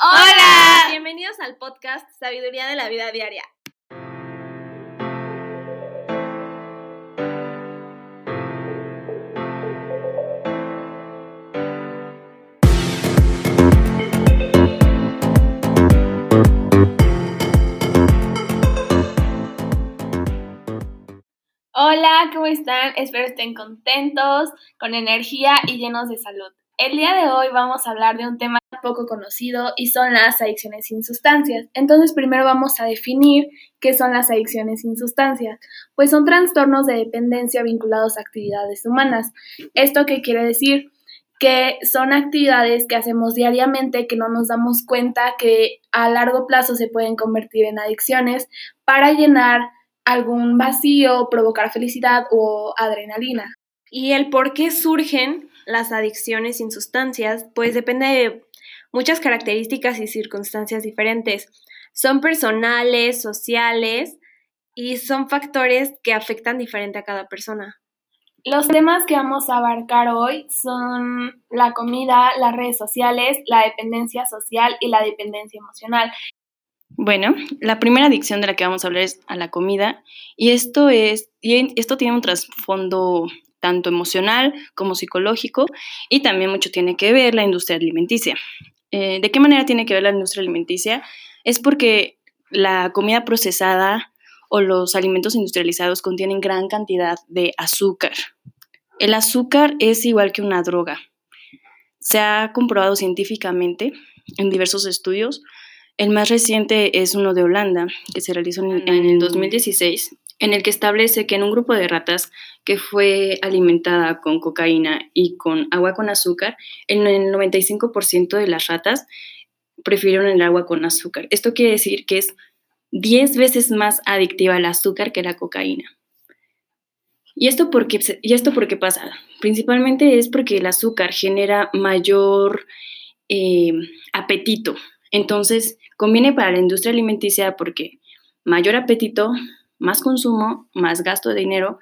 Hola. Bienvenidos al podcast Sabiduría de la Vida Diaria. Hola, ¿cómo están? Espero estén contentos, con energía y llenos de salud. El día de hoy vamos a hablar de un tema poco conocido y son las adicciones sin sustancias. Entonces primero vamos a definir qué son las adicciones sin sustancias. Pues son trastornos de dependencia vinculados a actividades humanas. ¿Esto qué quiere decir? que son actividades que hacemos diariamente que no nos damos cuenta que a largo plazo se pueden convertir en adicciones para llenar algún vacío, provocar felicidad o adrenalina. Y el por qué surgen las adicciones sin sustancias, pues depende de muchas características y circunstancias diferentes. Son personales, sociales y son factores que afectan diferente a cada persona. Los temas que vamos a abarcar hoy son la comida, las redes sociales, la dependencia social y la dependencia emocional. Bueno, la primera adicción de la que vamos a hablar es a la comida y esto es y esto tiene un trasfondo tanto emocional como psicológico, y también mucho tiene que ver la industria alimenticia. Eh, ¿De qué manera tiene que ver la industria alimenticia? Es porque la comida procesada o los alimentos industrializados contienen gran cantidad de azúcar. El azúcar es igual que una droga. Se ha comprobado científicamente en diversos estudios. El más reciente es uno de Holanda, que se realizó en, en el 2016, en el que establece que en un grupo de ratas que fue alimentada con cocaína y con agua con azúcar, el 95% de las ratas prefirieron el agua con azúcar. Esto quiere decir que es 10 veces más adictiva el azúcar que la cocaína. ¿Y esto por qué, y esto pasa? Principalmente es porque el azúcar genera mayor eh, apetito. Entonces, conviene para la industria alimenticia porque mayor apetito más consumo, más gasto de dinero,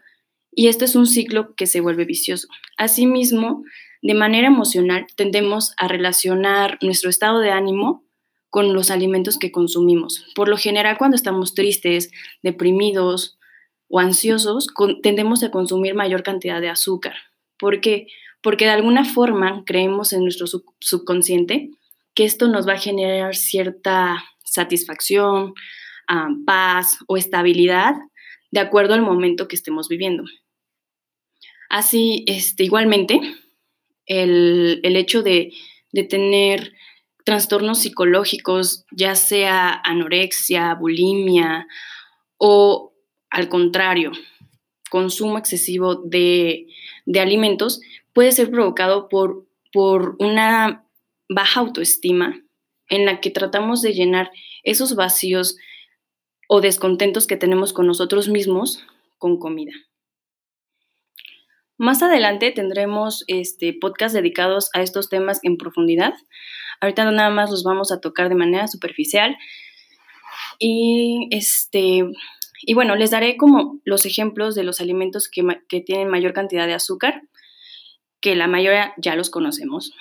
y esto es un ciclo que se vuelve vicioso. Asimismo, de manera emocional tendemos a relacionar nuestro estado de ánimo con los alimentos que consumimos. Por lo general, cuando estamos tristes, deprimidos o ansiosos, tendemos a consumir mayor cantidad de azúcar. ¿Por qué? Porque de alguna forma creemos en nuestro subconsciente que esto nos va a generar cierta satisfacción, paz o estabilidad de acuerdo al momento que estemos viviendo. Así, este, igualmente, el, hecho de, de tener trastornos psicológicos, ya sea anorexia, bulimia o al contrario, consumo excesivo de, de, alimentos, puede ser provocado por, por una baja autoestima en la que tratamos de llenar esos vacíos o descontentos que tenemos con nosotros mismos con comida. Más adelante tendremos este, podcast dedicados a estos temas en profundidad. Ahorita nada más los vamos a tocar de manera superficial. Y, este, y bueno, les daré como los ejemplos de los alimentos que, que tienen mayor cantidad de azúcar, que la mayoría ya los conocemos.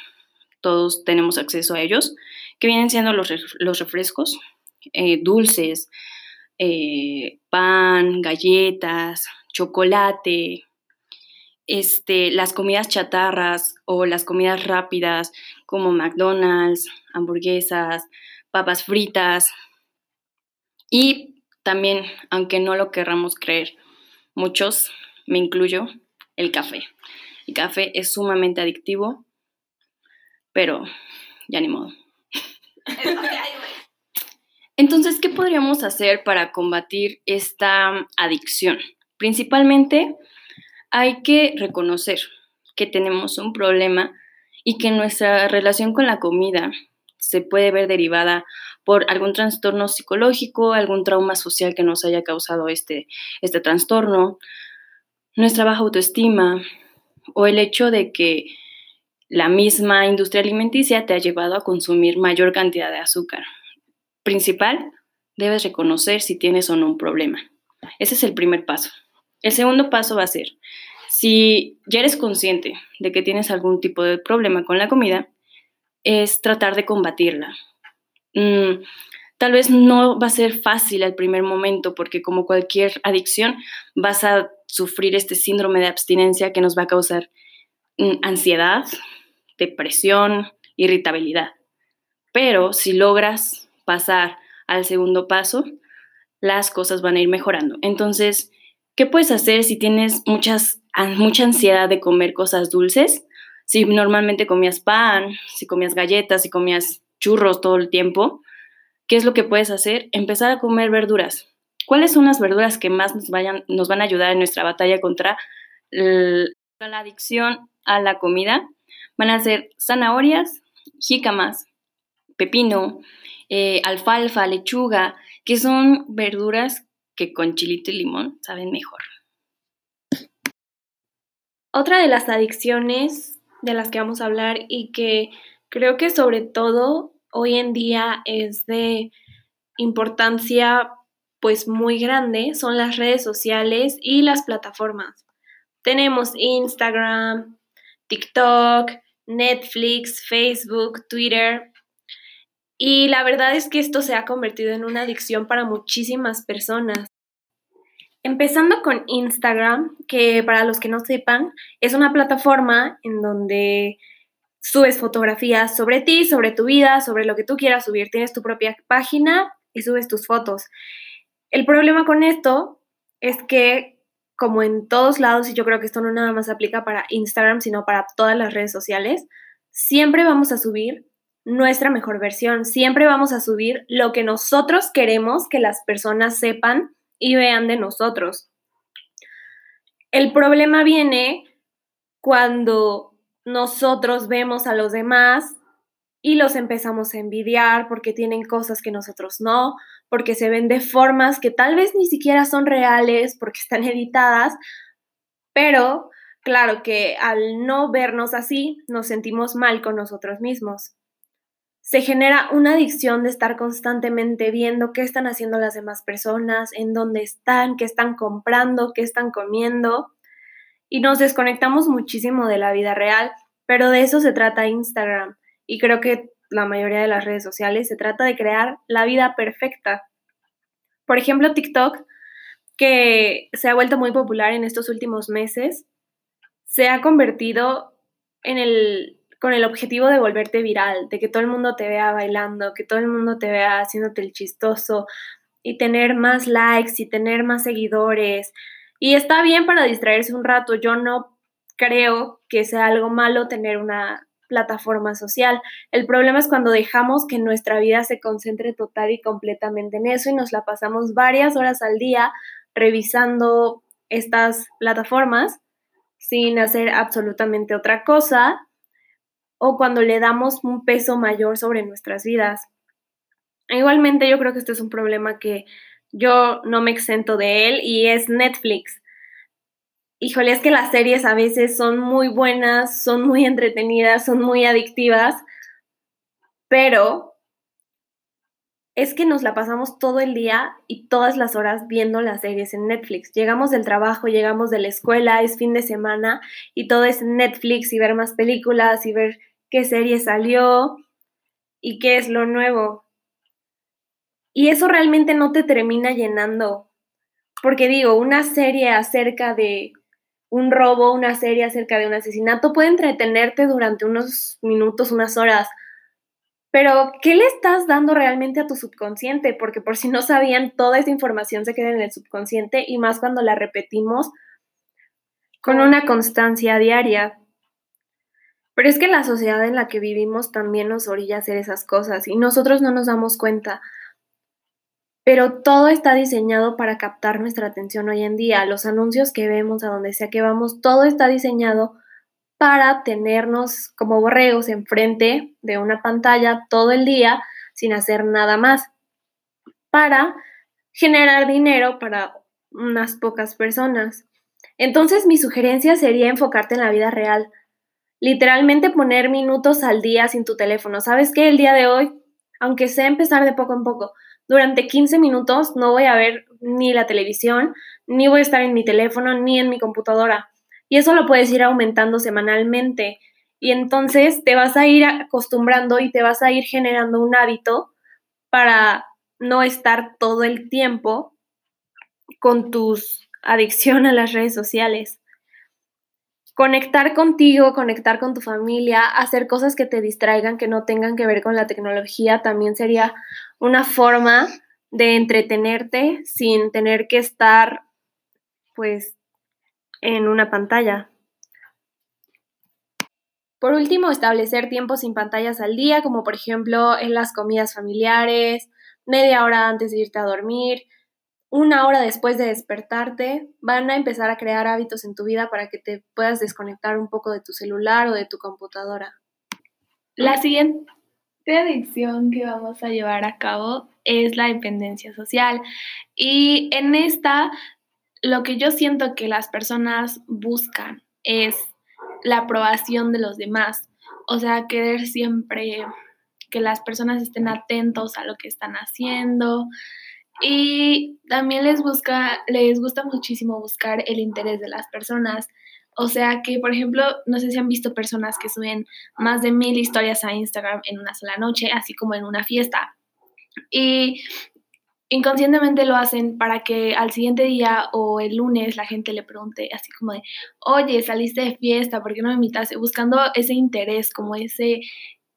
Todos tenemos acceso a ellos, que vienen siendo los, los refrescos, eh, dulces, eh, pan, galletas, chocolate, este, las comidas chatarras o las comidas rápidas como McDonald's, hamburguesas, papas fritas y también, aunque no lo querramos creer, muchos, me incluyo, el café. El café es sumamente adictivo, pero ya ni modo. Entonces, ¿qué podríamos hacer para combatir esta adicción? Principalmente, hay que reconocer que tenemos un problema y que nuestra relación con la comida se puede ver derivada por algún trastorno psicológico, algún trauma social que nos haya causado este, este trastorno, nuestra baja autoestima o el hecho de que la misma industria alimenticia te ha llevado a consumir mayor cantidad de azúcar principal, debes reconocer si tienes o no un problema. Ese es el primer paso. El segundo paso va a ser, si ya eres consciente de que tienes algún tipo de problema con la comida, es tratar de combatirla. mm, tal vez no va a ser fácil al primer momento porque como cualquier adicción vas a sufrir este síndrome de abstinencia que nos va a causar mm, ansiedad, depresión, irritabilidad. Pero si logras pasar al segundo paso, las cosas van a ir mejorando. Entonces, ¿qué puedes hacer si tienes muchas, mucha ansiedad de comer cosas dulces? Si normalmente comías pan, si comías galletas, si comías churros todo el tiempo, ¿qué es lo que puedes hacer? Empezar a comer verduras. ¿Cuáles son las verduras que más nos, vayan, nos van a ayudar en nuestra batalla contra la adicción a la comida? Van a ser zanahorias, jícamas, pepino, eh, alfalfa, lechuga, que son verduras que con chilito y limón saben mejor. Otra de las adicciones de las que vamos a hablar y que creo que sobre todo hoy en día es de importancia pues muy grande son las redes sociales y las plataformas. Tenemos Instagram, TikTok, Netflix, Facebook, Twitter, y la verdad es que esto se ha convertido en una adicción para muchísimas personas. Empezando con Instagram, que para los que no sepan, es una plataforma en donde subes fotografías sobre ti, sobre tu vida, sobre lo que tú quieras subir. Tienes tu propia página y subes tus fotos. El problema con esto es que, como en todos lados, y yo creo que esto no nada más aplica para Instagram, sino para todas las redes sociales, siempre vamos a subir nuestra mejor versión. Siempre vamos a subir lo que nosotros queremos que las personas sepan y vean de nosotros. El problema viene cuando nosotros vemos a los demás y los empezamos a envidiar porque tienen cosas que nosotros no, porque se ven de formas que tal vez ni siquiera son reales, porque están editadas, pero claro que al no vernos así, nos sentimos mal con nosotros mismos se genera una adicción de estar constantemente viendo qué están haciendo las demás personas, en dónde están, qué están comprando, qué están comiendo. Y nos desconectamos muchísimo de la vida real, pero de eso se trata Instagram. Y creo que la mayoría de las redes sociales se trata de crear la vida perfecta. Por ejemplo, TikTok, que se ha vuelto muy popular en estos últimos meses, se ha convertido en el con el objetivo de volverte viral, de que todo el mundo te vea bailando, que todo el mundo te vea haciéndote el chistoso y tener más likes y tener más seguidores. Y está bien para distraerse un rato. Yo no creo que sea algo malo tener una plataforma social. El problema es cuando dejamos que nuestra vida se concentre total y completamente en eso y nos la pasamos varias horas al día revisando estas plataformas sin hacer absolutamente otra cosa o cuando le damos un peso mayor sobre nuestras vidas. Igualmente yo creo que este es un problema que yo no me exento de él y es Netflix. Híjole, es que las series a veces son muy buenas, son muy entretenidas, son muy adictivas, pero es que nos la pasamos todo el día y todas las horas viendo las series en Netflix. Llegamos del trabajo, llegamos de la escuela, es fin de semana y todo es Netflix y ver más películas y ver qué serie salió y qué es lo nuevo. Y eso realmente no te termina llenando. Porque digo, una serie acerca de un robo, una serie acerca de un asesinato puede entretenerte durante unos minutos, unas horas, pero, ¿qué le estás dando realmente a tu subconsciente? Porque por si no sabían, toda esa información se queda en el subconsciente y más cuando la repetimos con una constancia diaria. Pero es que la sociedad en la que vivimos también nos orilla a hacer esas cosas y nosotros no nos damos cuenta. Pero todo está diseñado para captar nuestra atención hoy en día. Los anuncios que vemos, a donde sea que vamos, todo está diseñado para tenernos como borregos enfrente de una pantalla todo el día sin hacer nada más, para generar dinero para unas pocas personas. Entonces mi sugerencia sería enfocarte en la vida real, literalmente poner minutos al día sin tu teléfono. ¿Sabes qué? El día de hoy, aunque sea empezar de poco en poco, durante 15 minutos no voy a ver ni la televisión, ni voy a estar en mi teléfono, ni en mi computadora y eso lo puedes ir aumentando semanalmente. Y entonces te vas a ir acostumbrando y te vas a ir generando un hábito para no estar todo el tiempo con tus adicción a las redes sociales. Conectar contigo, conectar con tu familia, hacer cosas que te distraigan, que no tengan que ver con la tecnología, también sería una forma de entretenerte sin tener que estar pues en una pantalla. Por último, establecer tiempos sin pantallas al día, como por ejemplo en las comidas familiares, media hora antes de irte a dormir, una hora después de despertarte, van a empezar a crear hábitos en tu vida para que te puedas desconectar un poco de tu celular o de tu computadora. La siguiente adicción que vamos a llevar a cabo es la dependencia social. Y en esta, lo que yo siento que las personas buscan es la aprobación de los demás. O sea, querer siempre que las personas estén atentos a lo que están haciendo. Y también les busca, les gusta muchísimo buscar el interés de las personas. O sea que, por ejemplo, no sé si han visto personas que suben más de mil historias a Instagram en una sola noche, así como en una fiesta. Y inconscientemente lo hacen para que al siguiente día o el lunes la gente le pregunte así como de, oye, saliste de fiesta, ¿por qué no me invitaste? Buscando ese interés, como ese,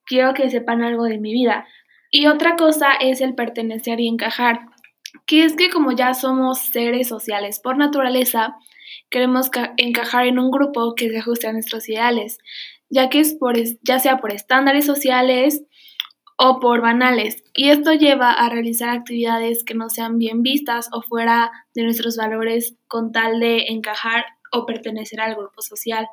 quiero que sepan algo de mi vida. Y otra cosa es el pertenecer y encajar, que es que como ya somos seres sociales por naturaleza, queremos encajar en un grupo que se ajuste a nuestros ideales, ya que es por, ya sea por estándares sociales, o por banales, y esto lleva a realizar actividades que no sean bien vistas o fuera de nuestros valores con tal de encajar o pertenecer al grupo social.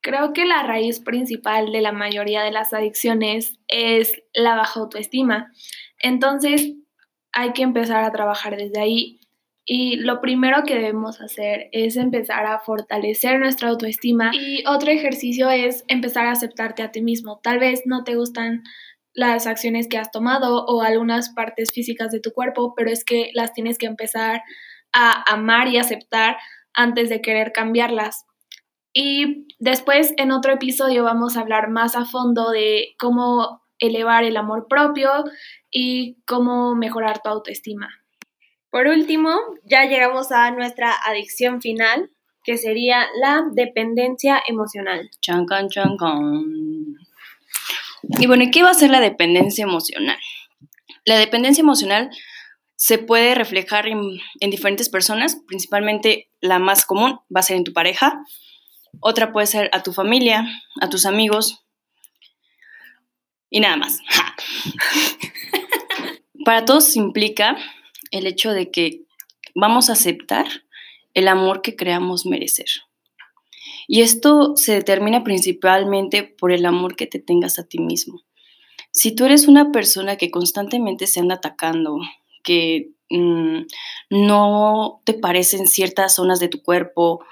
Creo que la raíz principal de la mayoría de las adicciones es la baja autoestima. Entonces, hay que empezar a trabajar desde ahí. Y lo primero que debemos hacer es empezar a fortalecer nuestra autoestima. Y otro ejercicio es empezar a aceptarte a ti mismo. Tal vez no te gustan las acciones que has tomado o algunas partes físicas de tu cuerpo, pero es que las tienes que empezar a amar y aceptar antes de querer cambiarlas. Y después en otro episodio vamos a hablar más a fondo de cómo elevar el amor propio y cómo mejorar tu autoestima. Por último, ya llegamos a nuestra adicción final, que sería la dependencia emocional. Chancan, chancan. Y bueno, ¿qué va a ser la dependencia emocional? La dependencia emocional se puede reflejar en, diferentes personas, principalmente la más común va a ser en tu pareja, otra puede ser a tu familia, a tus amigos y nada más. Para todos implica el hecho de que vamos a aceptar el amor que creamos merecer. Y esto se determina principalmente por el amor que te tengas a ti mismo. Si tú eres una persona que constantemente se anda atacando, que mm, no te parecen ciertas zonas de tu cuerpo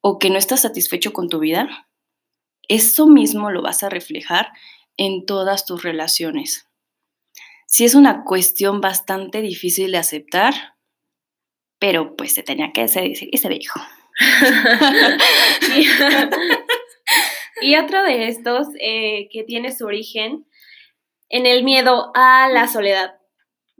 o que no estás satisfecho con tu vida, eso mismo lo vas a reflejar en todas tus relaciones. Si es una cuestión bastante difícil de aceptar, pero pues se tenía que decir y se dijo. y, otro de estos eh, que tiene su origen en el miedo a la soledad.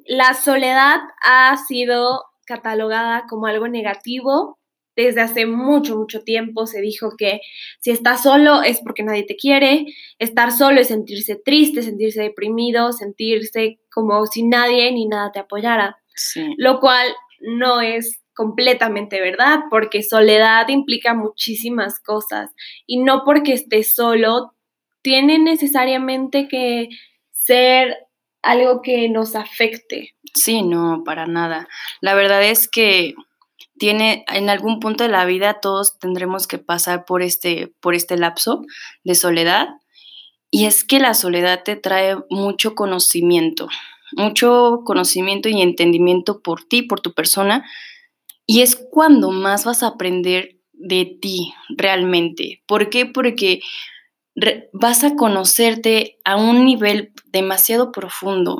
La soledad ha sido catalogada como algo negativo. Desde hace mucho, mucho tiempo se dijo que si estás solo es porque nadie te quiere, estar solo es sentirse triste, sentirse deprimido, sentirse como si nadie ni nada te apoyara. Lo cual no es completamente verdad, porque soledad implica muchísimas cosas y no porque estés solo tiene necesariamente que ser algo que nos afecte. Sí, no, para nada. La verdad es que tiene en algún punto de la vida todos tendremos que pasar por este por este lapso de soledad y es que la soledad te trae mucho conocimiento, mucho conocimiento y entendimiento por ti, por tu persona y es cuando más vas a aprender de ti realmente. ¿Por qué? Porque vas a conocerte a un nivel demasiado profundo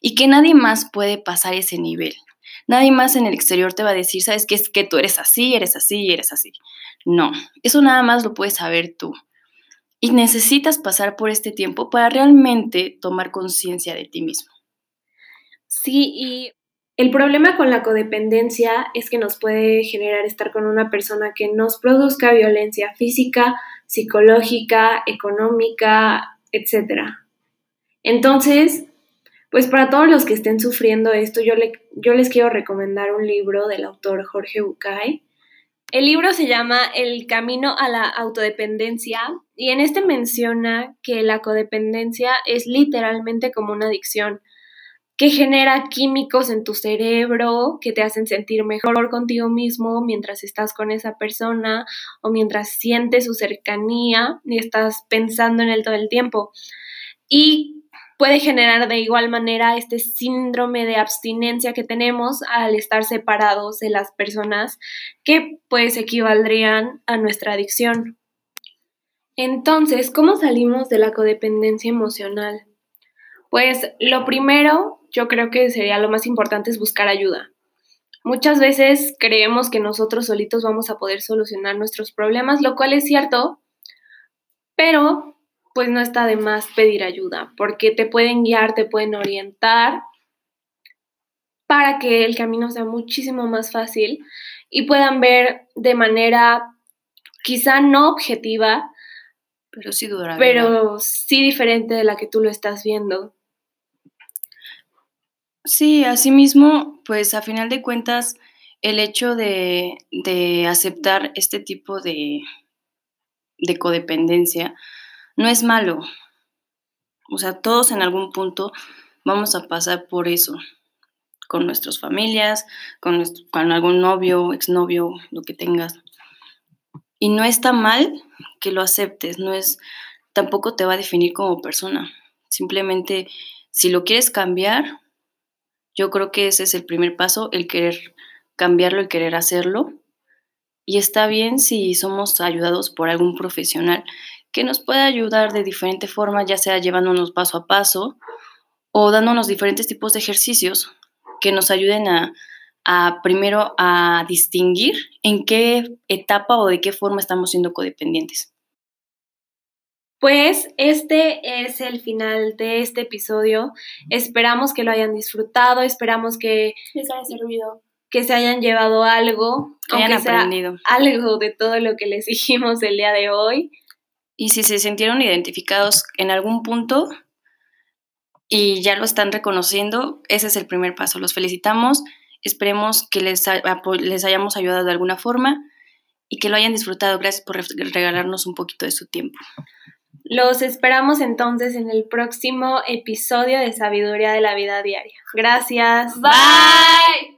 y que nadie más puede pasar ese nivel. Nadie más en el exterior te va a decir, sabes que es que tú eres así, eres así, eres así. No, eso nada más lo puedes saber tú. Y necesitas pasar por este tiempo para realmente tomar conciencia de ti mismo. Sí, y el problema con la codependencia es que nos puede generar estar con una persona que nos produzca violencia física, psicológica, económica, etc. Entonces, pues para todos los que estén sufriendo esto, yo, yo les quiero recomendar un libro del autor Jorge Bucay. El libro se llama El camino a la autodependencia y en este menciona que la codependencia es literalmente como una adicción que genera químicos en tu cerebro que te hacen sentir mejor contigo mismo mientras estás con esa persona o mientras sientes su cercanía y estás pensando en él todo el tiempo. Y puede generar de igual manera este síndrome de abstinencia que tenemos al estar separados de las personas que pues equivaldrían a nuestra adicción. Entonces, ¿cómo salimos de la codependencia emocional? Pues lo primero yo creo que sería lo más importante es buscar ayuda. Muchas veces creemos que nosotros solitos vamos a poder solucionar nuestros problemas, lo cual es cierto, pero pues no está de más pedir ayuda, porque te pueden guiar, te pueden orientar para que el camino sea muchísimo más fácil y puedan ver de manera quizá no objetiva, pero sí duradera. Pero sí diferente de la que tú lo estás viendo. Sí, asimismo, pues a final de cuentas, el hecho de, de aceptar este tipo de, de codependencia no es malo. O sea, todos en algún punto vamos a pasar por eso, con nuestras familias, con, algún novio, exnovio, lo que tengas. Y no está mal que lo aceptes, no es, tampoco te va a definir como persona. Simplemente, si lo quieres cambiar, yo creo que ese es el primer paso, el querer cambiarlo, el querer hacerlo. Y está bien si somos ayudados por algún profesional que nos pueda ayudar de diferente forma, ya sea llevándonos paso a paso o dándonos diferentes tipos de ejercicios que nos ayuden a, a primero a distinguir en qué etapa o de qué forma estamos siendo codependientes. Pues este es el final de este episodio. Esperamos que lo hayan disfrutado, esperamos que les haya servido, que se hayan llevado algo, que hayan aprendido algo de todo lo que les dijimos el día de hoy. Y si se sintieron identificados en algún punto y ya lo están reconociendo, ese es el primer paso. Los felicitamos, esperemos que les, les hayamos ayudado de alguna forma y que lo hayan disfrutado. Gracias por regalarnos un poquito de su tiempo. Los esperamos entonces en el próximo episodio de Sabiduría de la Vida Diaria. Gracias. Bye.